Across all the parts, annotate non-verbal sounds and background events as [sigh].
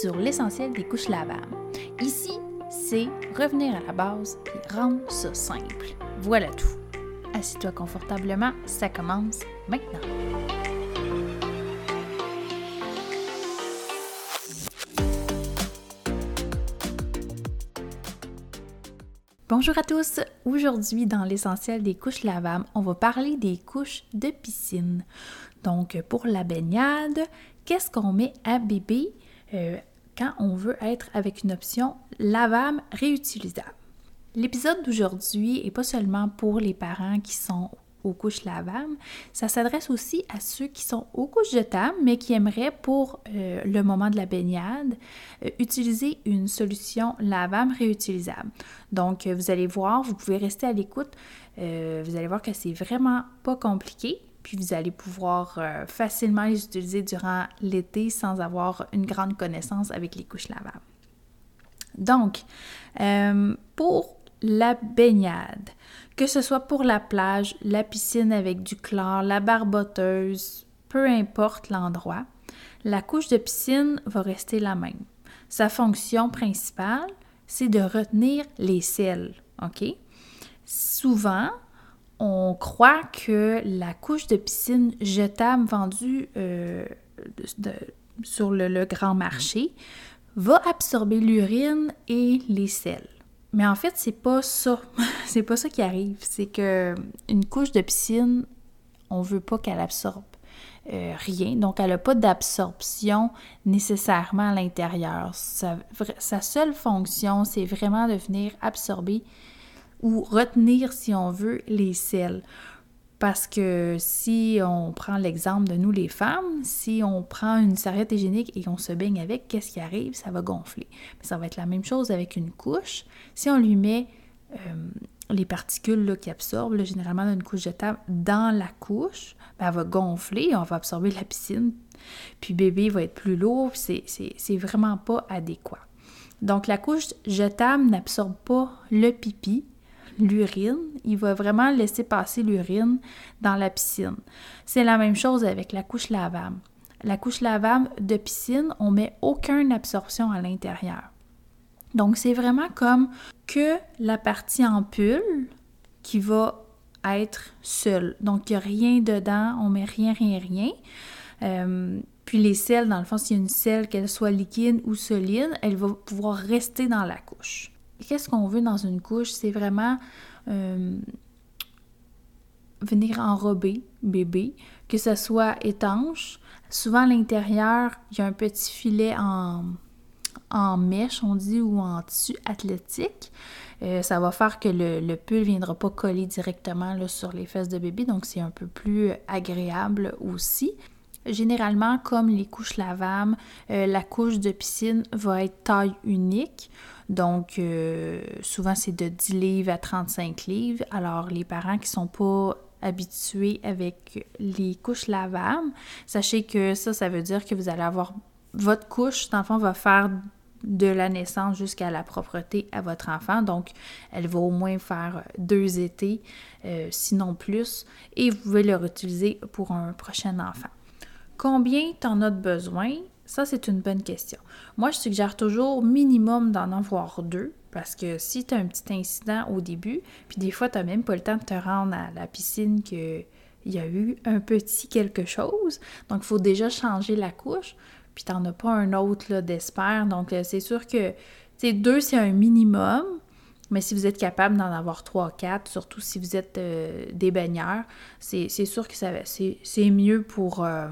sur l'essentiel des couches lavables. Ici, c'est revenir à la base et rendre ça simple. Voilà tout. Assis-toi confortablement, ça commence maintenant. Bonjour à tous! Aujourd'hui, dans l'essentiel des couches lavables, on va parler des couches de piscine. Donc, pour la baignade, qu'est-ce qu'on met à bébé? Euh, on veut être avec une option lavable réutilisable? L'épisode d'aujourd'hui n'est pas seulement pour les parents qui sont aux couches lavables. Ça s'adresse aussi à ceux qui sont aux couches jetables, mais qui aimeraient pour euh, le moment de la baignade euh, utiliser une solution lavable réutilisable. Donc, euh, vous allez voir, vous pouvez rester à l'écoute. vous allez voir que c'est vraiment pas compliqué. Puis vous allez pouvoir facilement les utiliser durant l'été sans avoir une grande connaissance avec les couches lavables. Donc, pour la baignade, que ce soit pour la plage, la piscine avec du chlore, la barboteuse, peu importe l'endroit, la couche de piscine va rester la même. Sa fonction principale, c'est de retenir les sels, OK? Souvent, on croit que la couche de piscine jetable vendue euh, sur le grand marché va absorber l'urine et les sels. Mais en fait, c'est pas ça. [laughs] c'est pas ça qui arrive. C'est que une couche de piscine, on veut pas qu'elle absorbe euh, rien. Donc, elle n'a pas d'absorption nécessairement à l'intérieur. Sa, sa, seule fonction, c'est vraiment de venir absorber ou retenir, si on veut, les sels. Parce que si on prend l'exemple de nous les femmes, si on prend une serviette hygiénique et on se baigne avec, qu'est-ce qui arrive? Ça va gonfler. Mais ça va être la même chose avec une couche. Si on lui met euh, les particules qui absorbent, généralement dans une couche jetable, dans la couche, ben, elle va gonfler, on va absorber la piscine, puis bébé va être plus lourd, c'est vraiment pas adéquat. Donc la couche jetable n'absorbe pas le pipi, l'urine, il va vraiment laisser passer l'urine dans la piscine. C'est la même chose avec la couche lavable. La couche lavable de piscine, on met aucune absorption à l'intérieur. Donc c'est vraiment comme que la partie ampoule qui va être seule. Donc il n'y a rien dedans, on met rien, rien, rien. Euh, puis les selles, dans le fond, s'il y a une selle, qu'elle soit liquide ou solide, elle va pouvoir rester dans la couche qu'est-ce qu'on veut dans une couche? C'est vraiment euh, venir enrober bébé, que ce soit étanche. Souvent à l'intérieur, il y a un petit filet en, en mèche, on dit, ou en tissu athlétique. Euh, ça va faire que le, le pull ne viendra pas coller directement sur les fesses de bébé, donc c'est un peu plus agréable aussi. Généralement, comme les couches lavables, euh, la couche de piscine va être taille unique. Donc, euh, souvent, c'est de 10 livres à 35 livres. Alors, les parents qui ne sont pas habitués avec les couches lavables, sachez que ça, ça veut dire que vous allez avoir votre couche, cet enfant va faire de la naissance jusqu'à la propreté à votre enfant. Donc, elle va au moins faire deux étés, euh, sinon plus, et vous pouvez le réutiliser pour un prochain enfant. Combien tu en as besoin? Ça, c'est une bonne question. Moi, je suggère toujours minimum d'en avoir deux parce que si tu as un petit incident au début, puis des fois, tu n'as même pas le temps de te rendre à la piscine qu'il y a eu un petit quelque chose. Donc, il faut déjà changer la couche, puis tu n'en as pas un autre d'espère. Donc, euh, c'est sûr que deux, c'est un minimum. Mais si vous êtes capable d'en avoir trois, quatre, surtout si vous êtes euh, des baigneurs, c'est sûr que c'est mieux pour, euh,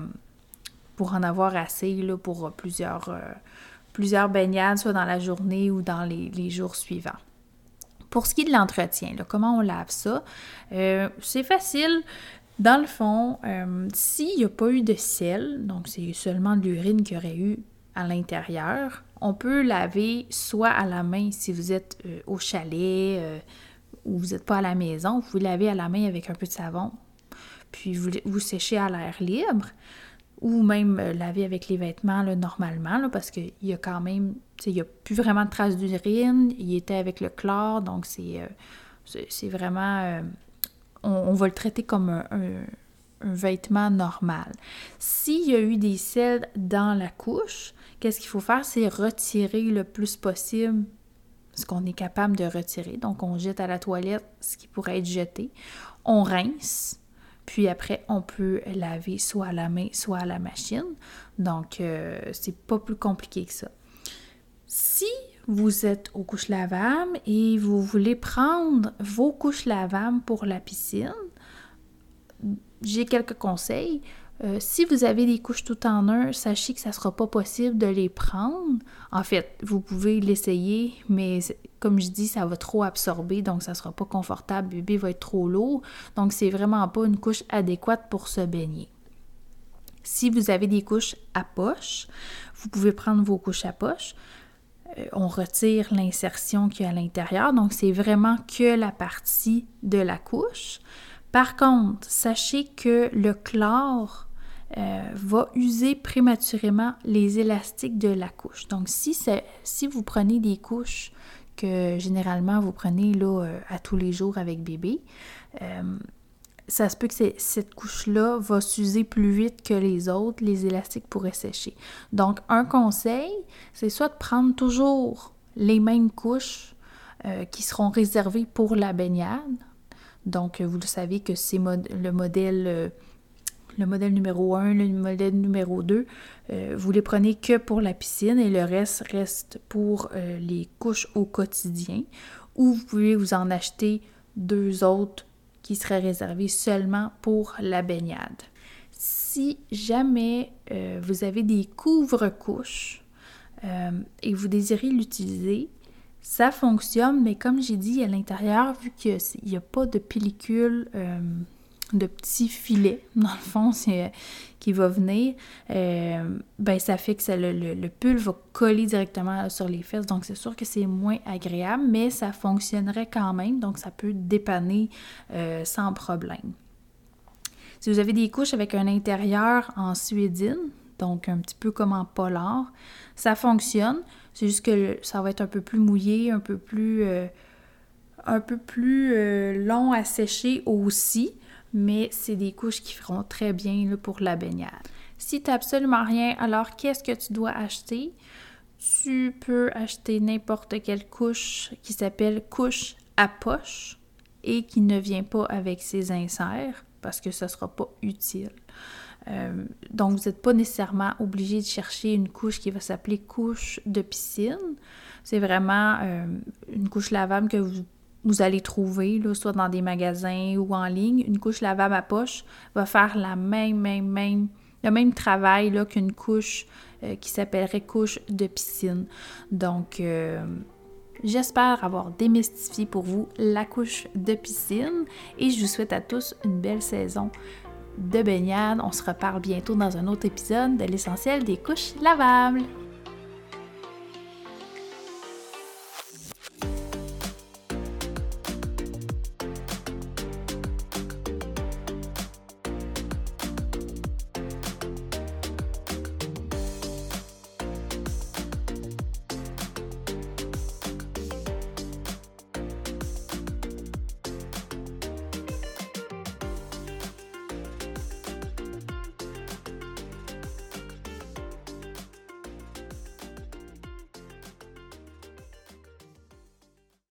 pour en avoir assez là, pour plusieurs, euh, plusieurs baignades, soit dans la journée ou dans les, jours suivants. Pour ce qui est de l'entretien, comment on lave ça? Euh, c'est facile. Dans le fond, euh, s'il n'y a pas eu de sel, donc c'est seulement de l'urine qu'il y aurait eu à l'intérieur, on peut laver soit à la main si vous êtes au chalet ou vous n'êtes pas à la maison, vous laver à la main avec un peu de savon, puis vous, vous séchez à l'air libre ou même euh, laver avec les vêtements normalement, parce qu'il y a quand même, il n'y a plus vraiment de traces d'urine, il était avec le chlore, donc c'est, euh, vraiment, euh, on, va le traiter comme un, vêtement normal. S'il y a eu des selles dans la couche, qu'est-ce qu'il faut faire? C'est retirer le plus possible ce qu'on est capable de retirer. Donc, on jette à la toilette ce qui pourrait être jeté. On rince, puis après, on peut laver soit à la main, soit à la machine. Donc, euh, c'est pas plus compliqué que ça. Si vous êtes aux couches lavables et vous voulez prendre vos couches lavables pour la piscine, j'ai quelques conseils. Euh, si vous avez des couches tout en un, sachez que ça ne sera pas possible de les prendre. En fait, vous pouvez l'essayer, mais comme je dis, ça va trop absorber, donc ça ne sera pas confortable. Le bébé va être trop lourd. Donc, c'est vraiment pas une couche adéquate pour se baigner. Si vous avez des couches à poche, vous pouvez prendre vos couches à poche. Euh, on retire l'insertion qu'il y a à l'intérieur, donc c'est vraiment que la partie de la couche. Par contre, sachez que le chlore euh, va user prématurément les élastiques de la couche. Donc, si, si vous prenez des couches que généralement vous prenez là, euh, à tous les jours avec bébé, euh, ça se peut que cette couche-là va s'user plus vite que les autres, les élastiques pourraient sécher. Donc, un conseil, c'est soit de prendre toujours les mêmes couches qui seront réservées pour la baignade. Donc, vous le savez que c'est le modèle le modèle numéro 1, le modèle numéro 2, euh, vous les prenez que pour la piscine et le reste reste pour euh, les couches au quotidien. Ou vous pouvez vous en acheter deux autres qui seraient réservés seulement pour la baignade. Si jamais euh, vous avez des couvre-couches et vous désirez l'utiliser, ça fonctionne, mais comme j'ai dit à l'intérieur, vu qu'il n'y a, pas de pellicule de petits filets, [laughs] dans le fond, c'est, qui va venir, euh, ben ça fait que le, le, pull va coller directement sur les fesses. Donc, c'est sûr que c'est moins agréable, mais ça fonctionnerait quand même. Donc, ça peut dépanner euh, sans problème. Si vous avez des couches avec un intérieur en suédine, donc un petit peu comme en polar, ça fonctionne. C'est juste que ça va être un peu plus mouillé, un peu plus, euh, un peu plus long à sécher aussi mais c'est des couches qui feront très bien pour la baignade. Si tu n'as absolument rien, alors qu'est-ce que tu dois acheter? Tu peux acheter n'importe quelle couche qui s'appelle couche à poche et qui ne vient pas avec ses inserts parce que ce ne sera pas utile. Euh, donc, vous n'êtes pas nécessairement obligé de chercher une couche qui va s'appeler couche de piscine. C'est vraiment euh, une couche lavable que vous vous allez trouver, soit dans des magasins ou en ligne, une couche lavable à poche va faire la même, même, même, le même travail qu'une couche euh, qui s'appellerait couche de piscine. Donc, euh, j'espère avoir démystifié pour vous la couche de piscine et je vous souhaite à tous une belle saison de baignade. On se reparle bientôt dans un autre épisode de l'essentiel des couches lavables.